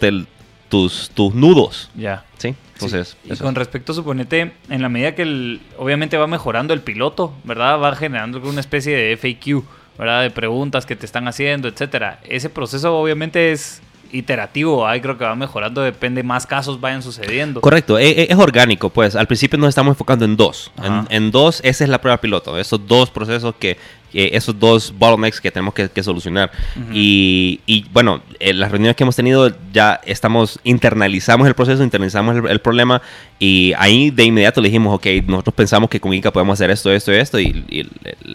tus, tus nudos. Ya. Sí. Entonces. Y con respecto, suponete, en la medida que el, obviamente va mejorando el piloto, ¿verdad? Va generando una especie de FAQ, ¿verdad? De preguntas que te están haciendo, etcétera. Ese proceso obviamente es iterativo, ahí creo que va mejorando, depende más casos vayan sucediendo. Correcto, e, e, es, orgánico, pues. Al principio nos estamos enfocando en dos, en, dos, esa es la prueba piloto, esos dos procesos que, esos dos bottlenecks que tenemos que, solucionar. y, y, bueno, en las reuniones que hemos tenido ya estamos, internalizamos el proceso, internalizamos el, problema y ahí de inmediato le dijimos, ok, nosotros pensamos que con ICA podemos hacer esto, esto esto y, y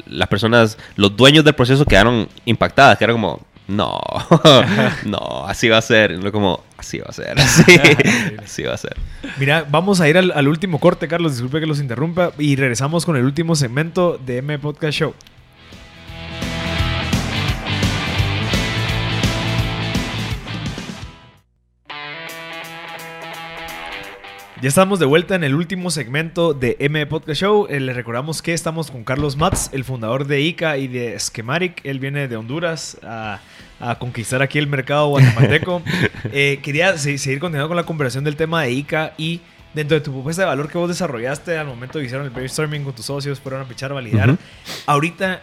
las personas, los dueños del proceso quedaron impactadas, que era como no, <laughs> no, así va a ser. Como, así va a ser, <laughs> así, <laughs> así va a ser. Mira, vamos a ir al, al, último corte, Carlos, disculpe que los interrumpa, y regresamos con el último segmento de M Podcast Show. Ya estamos de vuelta en el último segmento de M Podcast Show. Eh, les recordamos que estamos con Carlos Matz, el fundador de ICA y de Schematic. Él viene de Honduras a, conquistar aquí el mercado guatemalteco. <laughs> Eh, quería seguir continuando con la conversación del tema de ICA y dentro de tu propuesta de valor que vos desarrollaste al momento que hicieron el brainstorming con tus socios, fueron a pichar, a validar. Ahorita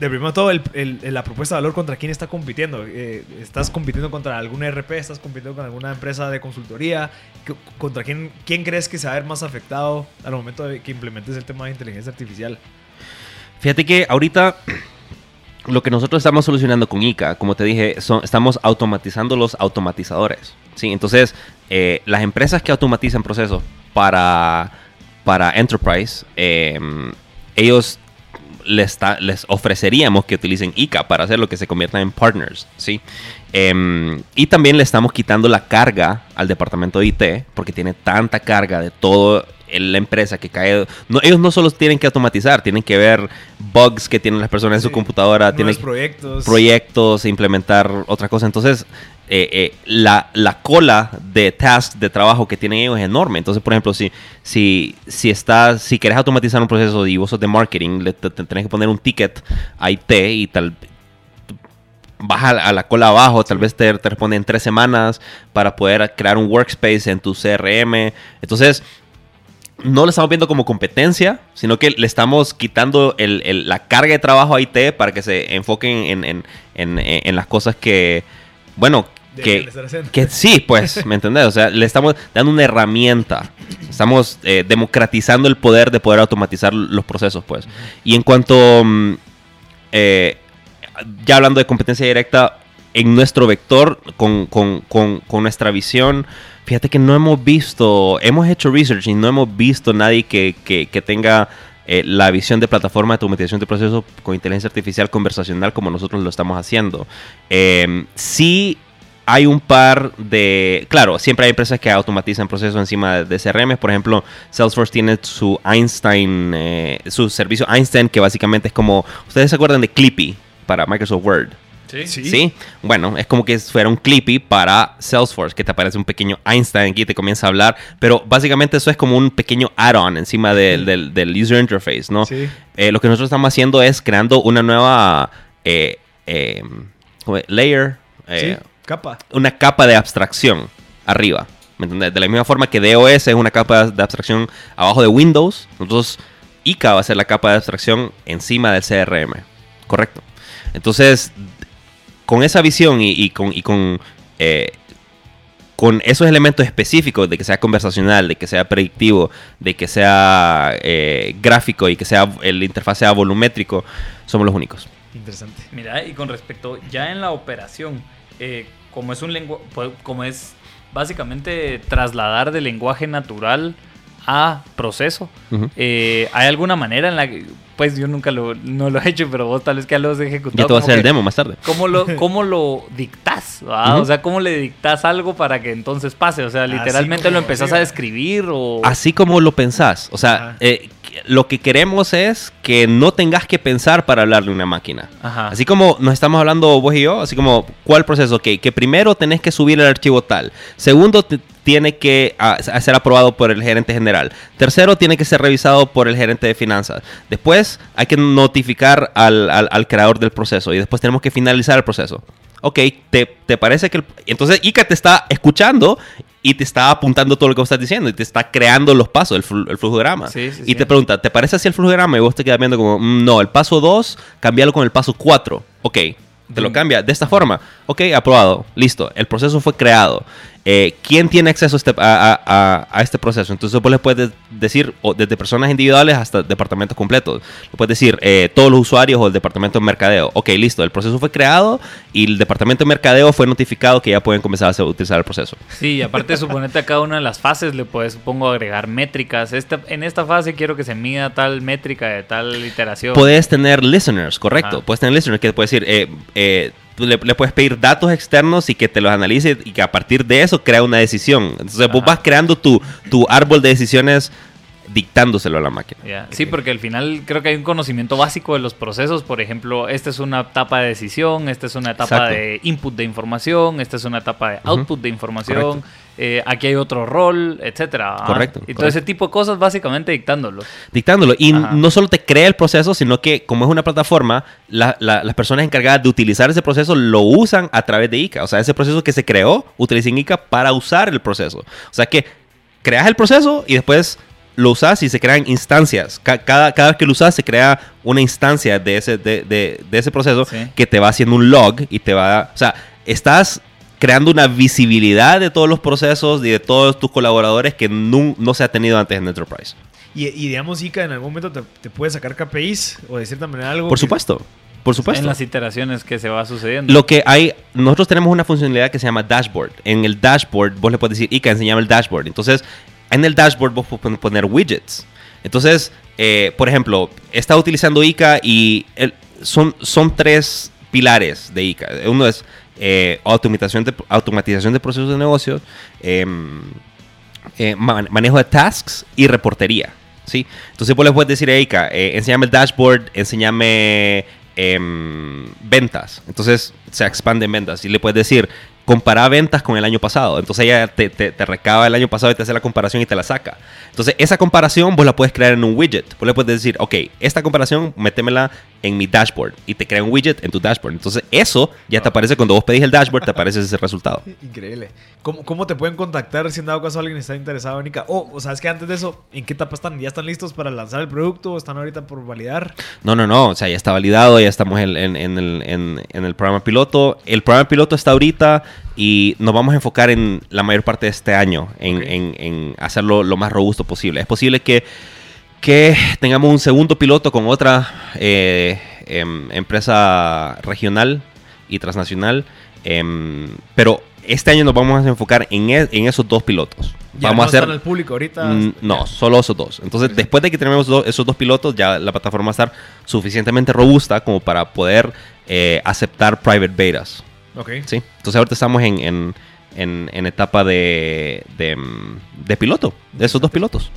de primero todo, la propuesta de valor contra quién está compitiendo. Eh, ¿Estás compitiendo contra alguna RP? ¿Estás compitiendo con alguna empresa de consultoría? ¿Contra quién, quién crees que se va a ver más afectado al momento de que implementes el tema de inteligencia artificial? Fíjate que ahorita lo que nosotros estamos solucionando con ICA, como te dije, son, estamos automatizando los automatizadores. ¿sí? Entonces, eh, las empresas que automatizan procesos para, para Enterprise, eh, ellos les, les ofreceríamos que utilicen ICA para hacer lo que se convierta en partners, ¿sí? Em, y también le estamos quitando la carga al departamento de IT, porque tiene tanta carga de todo la empresa que cae. No, ellos no solo tienen que automatizar, tienen que ver bugs que tienen las personas en su computadora, tienen proyectos. proyectos, implementar otra cosa. Entonces, eh, eh, la, la, cola de tasks de trabajo que tienen ellos es enorme. Entonces, por ejemplo, si, si, si, estás, si quieres automatizar un proceso y vos sos de marketing, le, tenés que poner un ticket a IT y tal vas a, la cola abajo, tal vez te, te responde en tres semanas para poder crear un workspace en tu CRM. Entonces, no lo estamos viendo como competencia, sino que le estamos quitando la carga de trabajo a IT para que se enfoquen en, las cosas que, bueno, que, que, sí, pues, ¿me entendés? O sea, le estamos dando una herramienta. Estamos eh, democratizando el poder de poder automatizar los procesos, pues. Y en cuanto, mm, eh, ya hablando de competencia directa, en nuestro vector, con, con nuestra visión, Fíjate que no hemos visto, hemos hecho research y no hemos visto nadie que, que, tenga eh, la visión de plataforma de automatización de procesos con inteligencia artificial conversacional como nosotros lo estamos haciendo. Eh, sí hay un par de... Claro, siempre hay empresas que automatizan procesos encima de CRM. Por ejemplo, Salesforce tiene su Einstein, eh, su servicio Einstein, que básicamente es como... ¿Ustedes se acuerdan de Clippy para Microsoft Word? Sí. sí. Bueno, es como que fuera un Clippy para Salesforce, que te aparece un pequeño Einstein aquí y te comienza a hablar. Pero básicamente eso es como un pequeño add-on encima del, user interface, ¿no? Sí. Eh, lo que nosotros estamos haciendo es creando una nueva eh, eh, layer. sí, capa. Una capa de abstracción arriba. ¿Me entiendes? De la misma forma que DOS es una capa de abstracción abajo de Windows, nosotros ICA va a ser la capa de abstracción encima del CRM. Correcto. Entonces, con esa visión y, con, eh, con, esos elementos específicos de que sea conversacional, de que sea predictivo, de que sea eh, gráfico y que sea el interfaz sea volumétrico, somos los únicos. Interesante. Mira, y con respecto ya en la operación, eh, como es un lenguaje, como es básicamente trasladar del lenguaje natural a proceso, ¿hay alguna manera en la que pues yo nunca lo, no lo he hecho, pero vos tal vez que ya lo has ejecutado. Ya te voy a hacer el demo más tarde. ¿Cómo lo, <laughs> cómo lo dictas? O sea, ¿cómo le dictas algo para que entonces pase? O sea, literalmente lo empezás a describir o... Así como lo pensás. O sea, eh, lo que queremos es que no tengas que pensar para hablarle a una máquina. Así como nos estamos hablando vos y yo, así como, ¿cuál proceso? Que, que primero tenés que subir el archivo tal. Segundo, tiene que ah, ser aprobado por el gerente general. Tercero, tiene que ser revisado por el gerente de finanzas. Después, hay que notificar al, al, creador del proceso y después tenemos que finalizar el proceso. Ok, ¿te, te parece que... Entonces, ICA te está escuchando y te está apuntando todo lo que vos estás diciendo y te está creando los pasos, el, el flujograma. y te pregunta, ¿te parece así el flujograma? Y vos te quedas viendo como, mm, no, el paso 2, cambialo con el paso 4. Ok, te lo cambia de esta forma. Ok, aprobado, listo, el proceso fue creado. Eh, quién tiene acceso a este, a, este, proceso. Entonces vos le puedes decir desde personas individuales hasta departamentos completos. Le puedes decir eh, todos los usuarios o el departamento de mercadeo. Ok, listo, el proceso fue creado y el departamento de mercadeo fue notificado que ya pueden comenzar a utilizar el proceso. Sí, aparte <laughs> de suponerte a cada una de las fases le puedes, supongo, agregar métricas. Esta, en esta fase quiero que se mida tal métrica de tal iteración. Puedes tener listeners, correcto. Puedes tener listeners que puedes decir... Eh, le, puedes pedir datos externos y que te los analice y que a partir de eso crea una decisión. Entonces vos vas creando tu, tu árbol de decisiones dictándoselo a la máquina. Sí, porque al final creo que hay un conocimiento básico de los procesos. Por ejemplo, esta es una etapa de decisión, esta es una etapa de input de información, esta es una etapa de output de información. Eh, aquí hay otro rol, etcétera. Correcto. Y todo ese tipo de cosas básicamente dictándolo. Dictándolo. Y no solo te crea el proceso, sino que como es una plataforma, las personas encargadas de utilizar ese proceso lo usan a través de ICA. O sea, ese proceso que se creó, utilicen ICA para usar el proceso. O sea que creas el proceso y después lo usas y se crean instancias. Cada, cada vez que lo usas se crea una instancia de ese, de, de, ese proceso que te va haciendo un log y te va... O sea, estás creando una visibilidad de todos los procesos y de todos tus colaboradores que no, no se ha tenido antes en Enterprise. Y, digamos, Ica, en algún momento te, te, puede sacar KPIs o de cierta manera algo. Por supuesto. Por supuesto. En las iteraciones que se va sucediendo. Lo que hay, nosotros tenemos una funcionalidad que se llama dashboard. En el dashboard, vos le puedes decir, Ica, enseñame el dashboard. Entonces, en el dashboard vos puedes poner widgets. Entonces, eh, por ejemplo, está utilizando ICA y son, son tres pilares de ICA. Uno es eh, automatización, de, automatización de procesos de negocio, em, eh, manejo de tasks y reportería. ¿sí? Entonces vos le puedes decir a ICA, enséñame el dashboard, enséñame em, ventas. Entonces se expanden ventas y le puedes decir, compara ventas con el año pasado. Entonces ella te, te, recaba el año pasado y te hace la comparación y te la saca. Entonces esa comparación vos la puedes crear en un widget. Vos le puedes decir, ok, esta comparación métemela en mi dashboard y te crea un widget en tu dashboard. Entonces eso ya te aparece cuando vos pedís el dashboard, te aparece ese resultado. <laughs> Increíble. ¿Cómo, ¿Cómo, te pueden contactar si en dado caso alguien está interesado en ICA? O, o sabes que antes de eso, ¿en qué etapa están? ¿Ya están listos para lanzar el producto? ¿Están ahorita por validar? No, no, no. O sea, ya está validado, ya estamos en, en, en, el, en el programa piloto. El programa piloto está ahorita y nos vamos a enfocar en la mayor parte de este año en, en hacerlo lo más robusto posible. Es posible que que tengamos un segundo piloto con otra eh, em, empresa regional y transnacional. Em, pero este año nos vamos a enfocar en, e, en esos dos pilotos. ¿Ya vamos no a hacer el público ahorita? Mm, no, solo esos dos. Entonces, después de que tenemos esos dos pilotos, ya la plataforma va a estar suficientemente robusta como para poder eh, aceptar private betas. Ok. ¿Sí? Entonces, ahorita estamos en, en, en, etapa de, de, de piloto, de esos dos pilotos.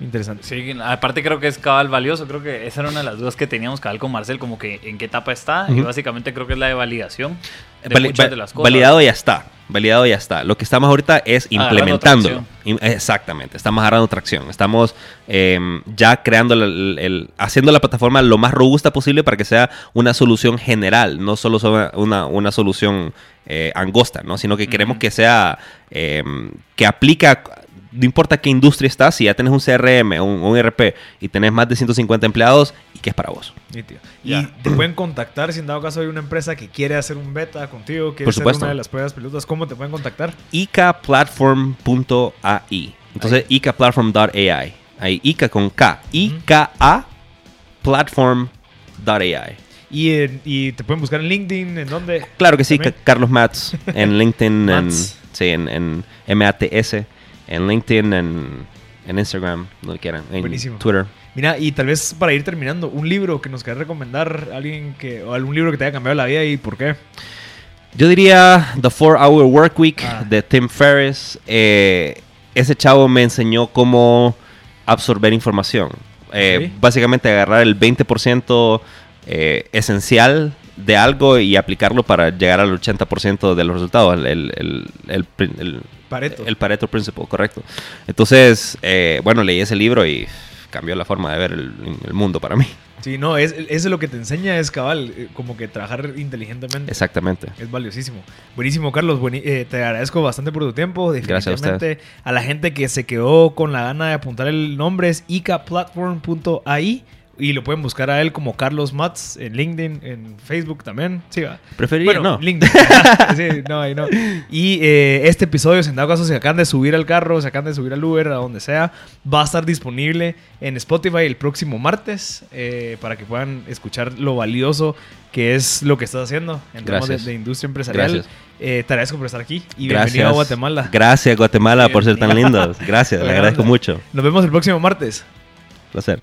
Interesante. Sí, aparte creo que es cabal valioso. Creo que esa era una de las dudas que teníamos cabal con Marcel, como que en qué etapa está. Y básicamente creo que es la de validación de muchas de las cosas. Validado ya está. Validado ya está. Lo que estamos ahorita es implementándolo. Exactamente. Estamos agarrando tracción. Estamos em, ya creando, el, haciendo la plataforma lo más robusta posible para que sea una solución general, no solo una, una solución eh, angosta, ¿no? Sino que queremos que sea, em, que aplica no importa qué industria estás, si ya tienes un CRM, un, un ERP y tenés más de 150 empleados, ¿y qué es para vos? Y te pueden contactar si en dado caso hay una empresa que quiere hacer un beta contigo, quiere hacer una de las pruebas pilotas, ¿cómo te pueden contactar? icaplatform.ai. Entonces, icaplatform.ai. Ahí, ICA con K. IKA platform.ai. ¿Y, ¿Y te pueden buscar en LinkedIn? ¿En dónde? Claro que sí, Carlos Mats en <laughs> LinkedIn, en, sí, en, en MATS en LinkedIn, en, en Instagram, donde quieran, en Twitter. Mira, y tal vez para ir terminando, un libro que nos quieras recomendar, alguien que, o algún libro que te haya cambiado la vida y por qué. Yo diría The Four Hour Work Week ah. de Tim Ferriss. Eh, ese chavo me enseñó cómo absorber información. Eh, básicamente agarrar el 20% eh, esencial de algo y aplicarlo para llegar al 80% de los resultados. El, el, Pareto. El Pareto Principle, correcto. Entonces, eh, bueno, leí ese libro y cambió la forma de ver el, mundo para mí. Sí, no, es, eso es lo que te enseña, es cabal, eh, como que trabajar inteligentemente. Exactamente. Es valiosísimo. Buenísimo, Carlos. Eh, te agradezco bastante por tu tiempo. Gracias a. A la gente que se quedó con la gana de apuntar el nombre es icaplatform.ai. Y lo pueden buscar a él como Carlos Mats en LinkedIn, en Facebook también. Sí, va. Preferiría no. LinkedIn. <laughs> sí, no, no. Y eh, este episodio, si en dado caso se acaban de subir al carro, se acaban de subir al Uber, a donde sea, va a estar disponible en Spotify el próximo martes eh, para que puedan escuchar lo valioso que es lo que estás haciendo en temas de, industria empresarial. Gracias. Eh, te agradezco por estar aquí y bienvenido a Guatemala. Gracias, Guatemala, por ser tan lindos. Gracias, <laughs> le agradezco mucho. Nos vemos el próximo martes. Placer.